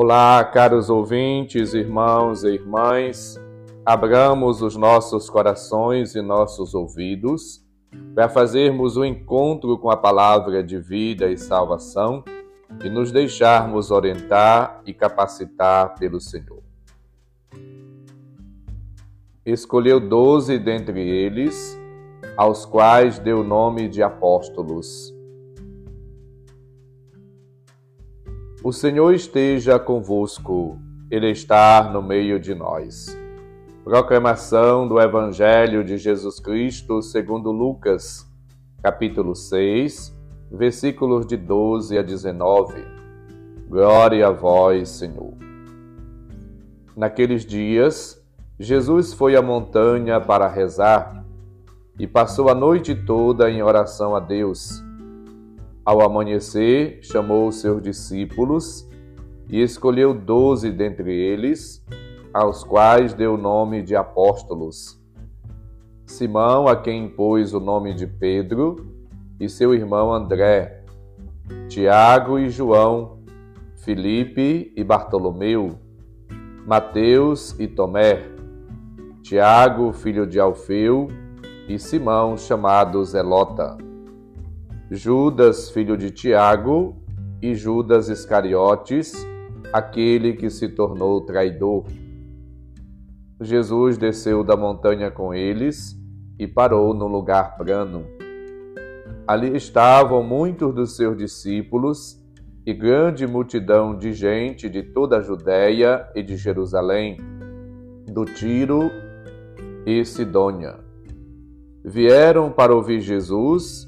Olá, caros ouvintes, irmãos e irmãs. Abramos os nossos corações e nossos ouvidos para fazermos o um encontro com a palavra de vida e salvação e nos deixarmos orientar e capacitar pelo Senhor. Escolheu doze dentre eles, aos quais deu o nome de apóstolos O Senhor esteja convosco, Ele está no meio de nós. Proclamação do Evangelho de Jesus Cristo segundo Lucas, capítulo 6, versículos de 12 a 19. Glória a vós, Senhor. Naqueles dias, Jesus foi à montanha para rezar e passou a noite toda em oração a Deus. Ao amanhecer, chamou seus discípulos e escolheu doze dentre eles, aos quais deu o nome de apóstolos. Simão, a quem impôs o nome de Pedro, e seu irmão André, Tiago e João, Filipe e Bartolomeu, Mateus e Tomé, Tiago, filho de Alfeu, e Simão, chamado Zelota. Judas, filho de Tiago, e Judas Iscariotes, aquele que se tornou traidor. Jesus desceu da montanha com eles e parou no lugar plano. Ali estavam muitos dos seus discípulos e grande multidão de gente de toda a Judéia e de Jerusalém, do Tiro e Sidônia. Vieram para ouvir Jesus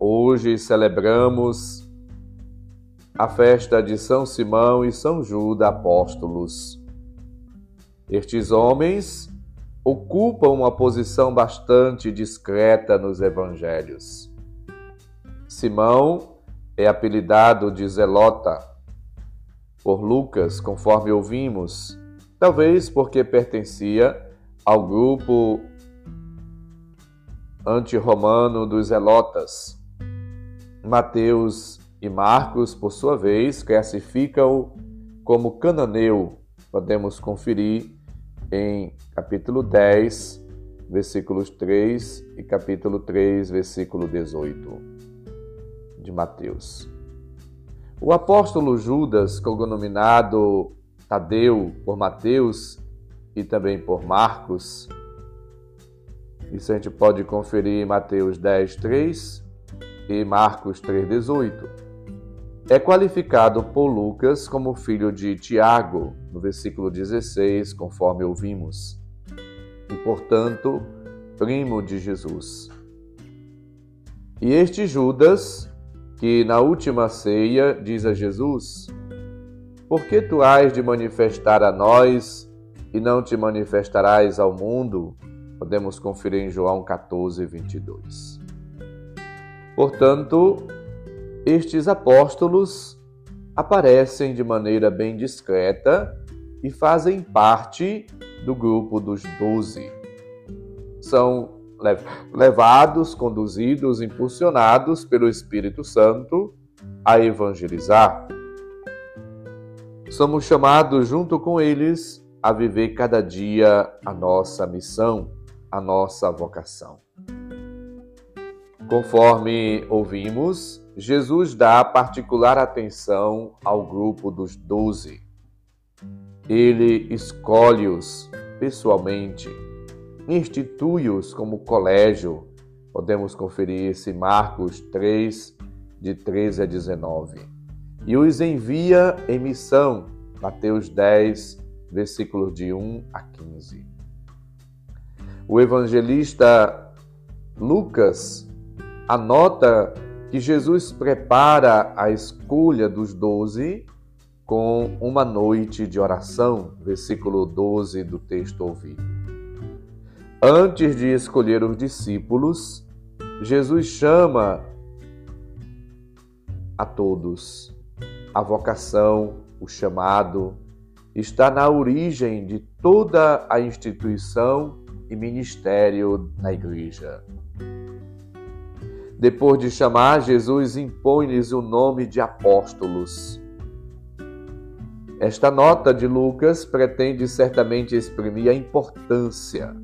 Hoje celebramos a festa de São Simão e São Judas apóstolos. Estes homens ocupam uma posição bastante discreta nos evangelhos. Simão é apelidado de Zelota por Lucas, conforme ouvimos, talvez porque pertencia ao grupo anti-romano dos Zelotas Mateus e Marcos, por sua vez, classificam-o como cananeu. Podemos conferir em capítulo 10, versículos 3 e capítulo 3, versículo 18 de Mateus. O apóstolo Judas, cognominado Tadeu por Mateus e também por Marcos, isso a gente pode conferir em Mateus 10, 3 e Marcos 3,18. É qualificado por Lucas como filho de Tiago, no versículo 16, conforme ouvimos, e, portanto, primo de Jesus. E este Judas, que na última ceia diz a Jesus: Por que tu has de manifestar a nós e não te manifestarás ao mundo? Podemos conferir em João 14, 22. Portanto, estes apóstolos aparecem de maneira bem discreta e fazem parte do grupo dos doze. São levados, conduzidos, impulsionados pelo Espírito Santo a evangelizar. Somos chamados, junto com eles, a viver cada dia a nossa missão, a nossa vocação. Conforme ouvimos, Jesus dá particular atenção ao grupo dos doze. Ele escolhe-os pessoalmente, institui-os como colégio. Podemos conferir esse Marcos 3, de 13 a 19. E os envia em missão, Mateus 10, versículos de 1 a 15. O evangelista Lucas anota que Jesus prepara a escolha dos doze com uma noite de oração, versículo 12 do texto ouvido. Antes de escolher os discípulos, Jesus chama a todos. A vocação, o chamado, está na origem de toda a instituição e ministério da igreja. Depois de chamar, Jesus impõe-lhes o nome de apóstolos. Esta nota de Lucas pretende certamente exprimir a importância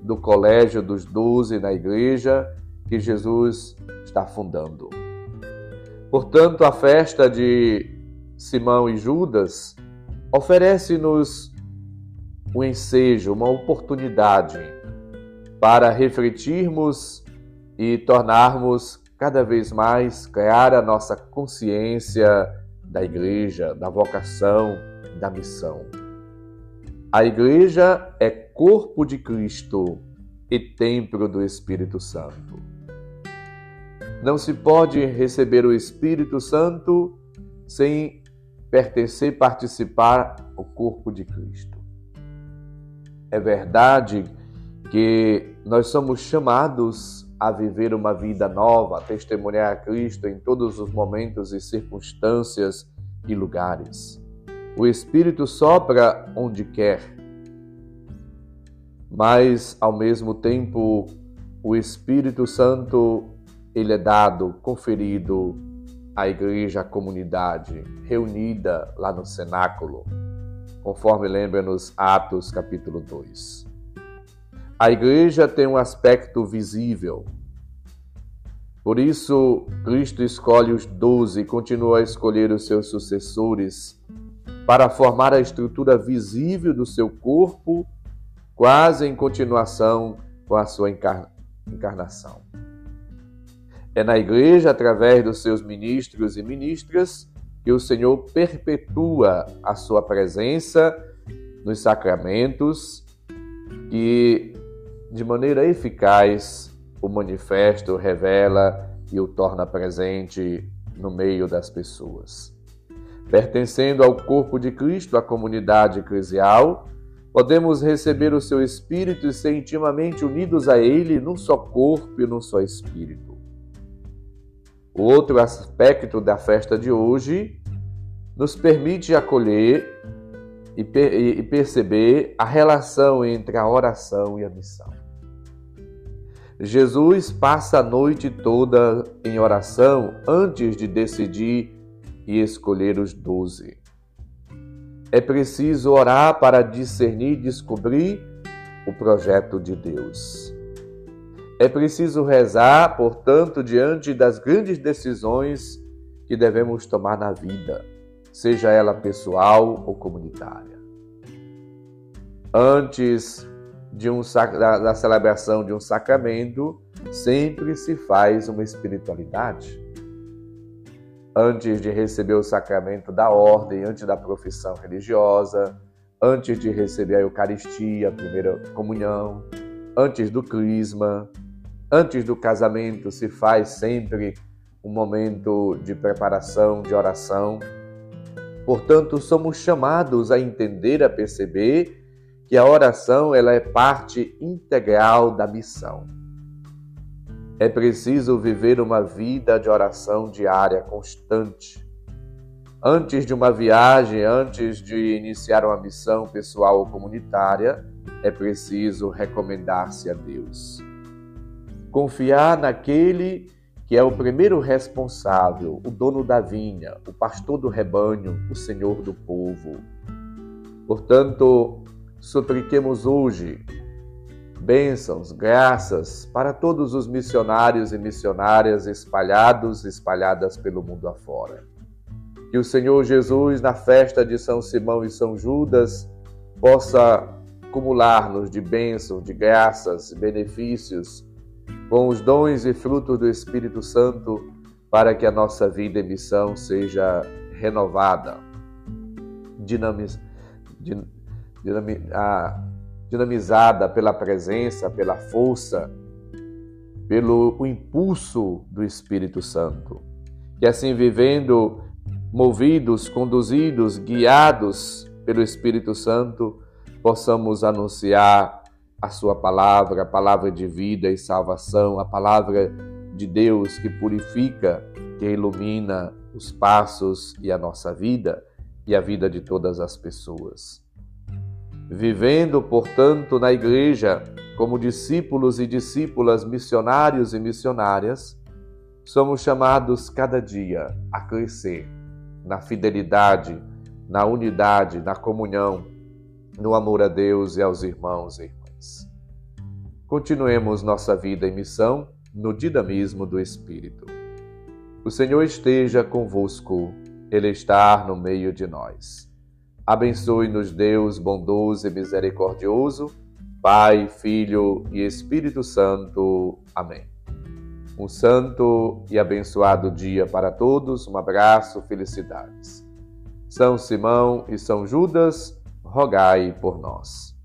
do colégio dos doze na igreja que Jesus está fundando. Portanto, a festa de Simão e Judas oferece-nos um ensejo, uma oportunidade para refletirmos e tornarmos cada vez mais clara a nossa consciência da igreja, da vocação, da missão. A igreja é corpo de Cristo e templo do Espírito Santo. Não se pode receber o Espírito Santo sem pertencer, participar ao corpo de Cristo. É verdade que nós somos chamados a viver uma vida nova, a testemunhar a Cristo em todos os momentos e circunstâncias e lugares. O Espírito sopra onde quer, mas ao mesmo tempo o Espírito Santo ele é dado, conferido à igreja, à comunidade reunida lá no cenáculo, conforme lembra-nos Atos capítulo 2. A igreja tem um aspecto visível. Por isso, Cristo escolhe os doze e continua a escolher os seus sucessores para formar a estrutura visível do seu corpo, quase em continuação com a sua encarnação. É na igreja, através dos seus ministros e ministras, que o Senhor perpetua a sua presença nos sacramentos e de maneira eficaz, o manifesto revela e o torna presente no meio das pessoas. Pertencendo ao corpo de Cristo, a comunidade eclesial, podemos receber o seu Espírito e ser intimamente unidos a Ele num só corpo e num só Espírito. O outro aspecto da festa de hoje nos permite acolher e perceber a relação entre a oração e a missão. Jesus passa a noite toda em oração antes de decidir e escolher os doze. É preciso orar para discernir e descobrir o projeto de Deus. É preciso rezar, portanto, diante das grandes decisões que devemos tomar na vida, seja ela pessoal ou comunitária. Antes de um, da, da celebração de um sacramento, sempre se faz uma espiritualidade. Antes de receber o sacramento da ordem, antes da profissão religiosa, antes de receber a Eucaristia, a primeira comunhão, antes do crisma, antes do casamento, se faz sempre um momento de preparação, de oração. Portanto, somos chamados a entender, a perceber que a oração ela é parte integral da missão. É preciso viver uma vida de oração diária constante. Antes de uma viagem, antes de iniciar uma missão pessoal ou comunitária, é preciso recomendar-se a Deus. Confiar naquele que é o primeiro responsável, o dono da vinha, o pastor do rebanho, o senhor do povo. Portanto, supliquemos hoje bênçãos, graças para todos os missionários e missionárias espalhados espalhadas pelo mundo afora. Que o Senhor Jesus, na festa de São Simão e São Judas, possa acumular-nos de bênçãos, de graças, benefícios, com os dons e frutos do Espírito Santo, para que a nossa vida e missão seja renovada, dinamiz, din, dinamizada pela presença, pela força, pelo impulso do Espírito Santo. Que assim vivendo, movidos, conduzidos, guiados pelo Espírito Santo, possamos anunciar a Sua palavra, a palavra de vida e salvação, a palavra de Deus que purifica, que ilumina os passos e a nossa vida e a vida de todas as pessoas. Vivendo, portanto, na igreja como discípulos e discípulas, missionários e missionárias, somos chamados cada dia a crescer na fidelidade, na unidade, na comunhão, no amor a Deus e aos irmãos e irmãs. Continuemos nossa vida em missão no dinamismo do Espírito. O Senhor esteja convosco, Ele está no meio de nós. Abençoe-nos, Deus bondoso e misericordioso, Pai, Filho e Espírito Santo. Amém. Um santo e abençoado dia para todos. Um abraço, felicidades. São Simão e São Judas, rogai por nós.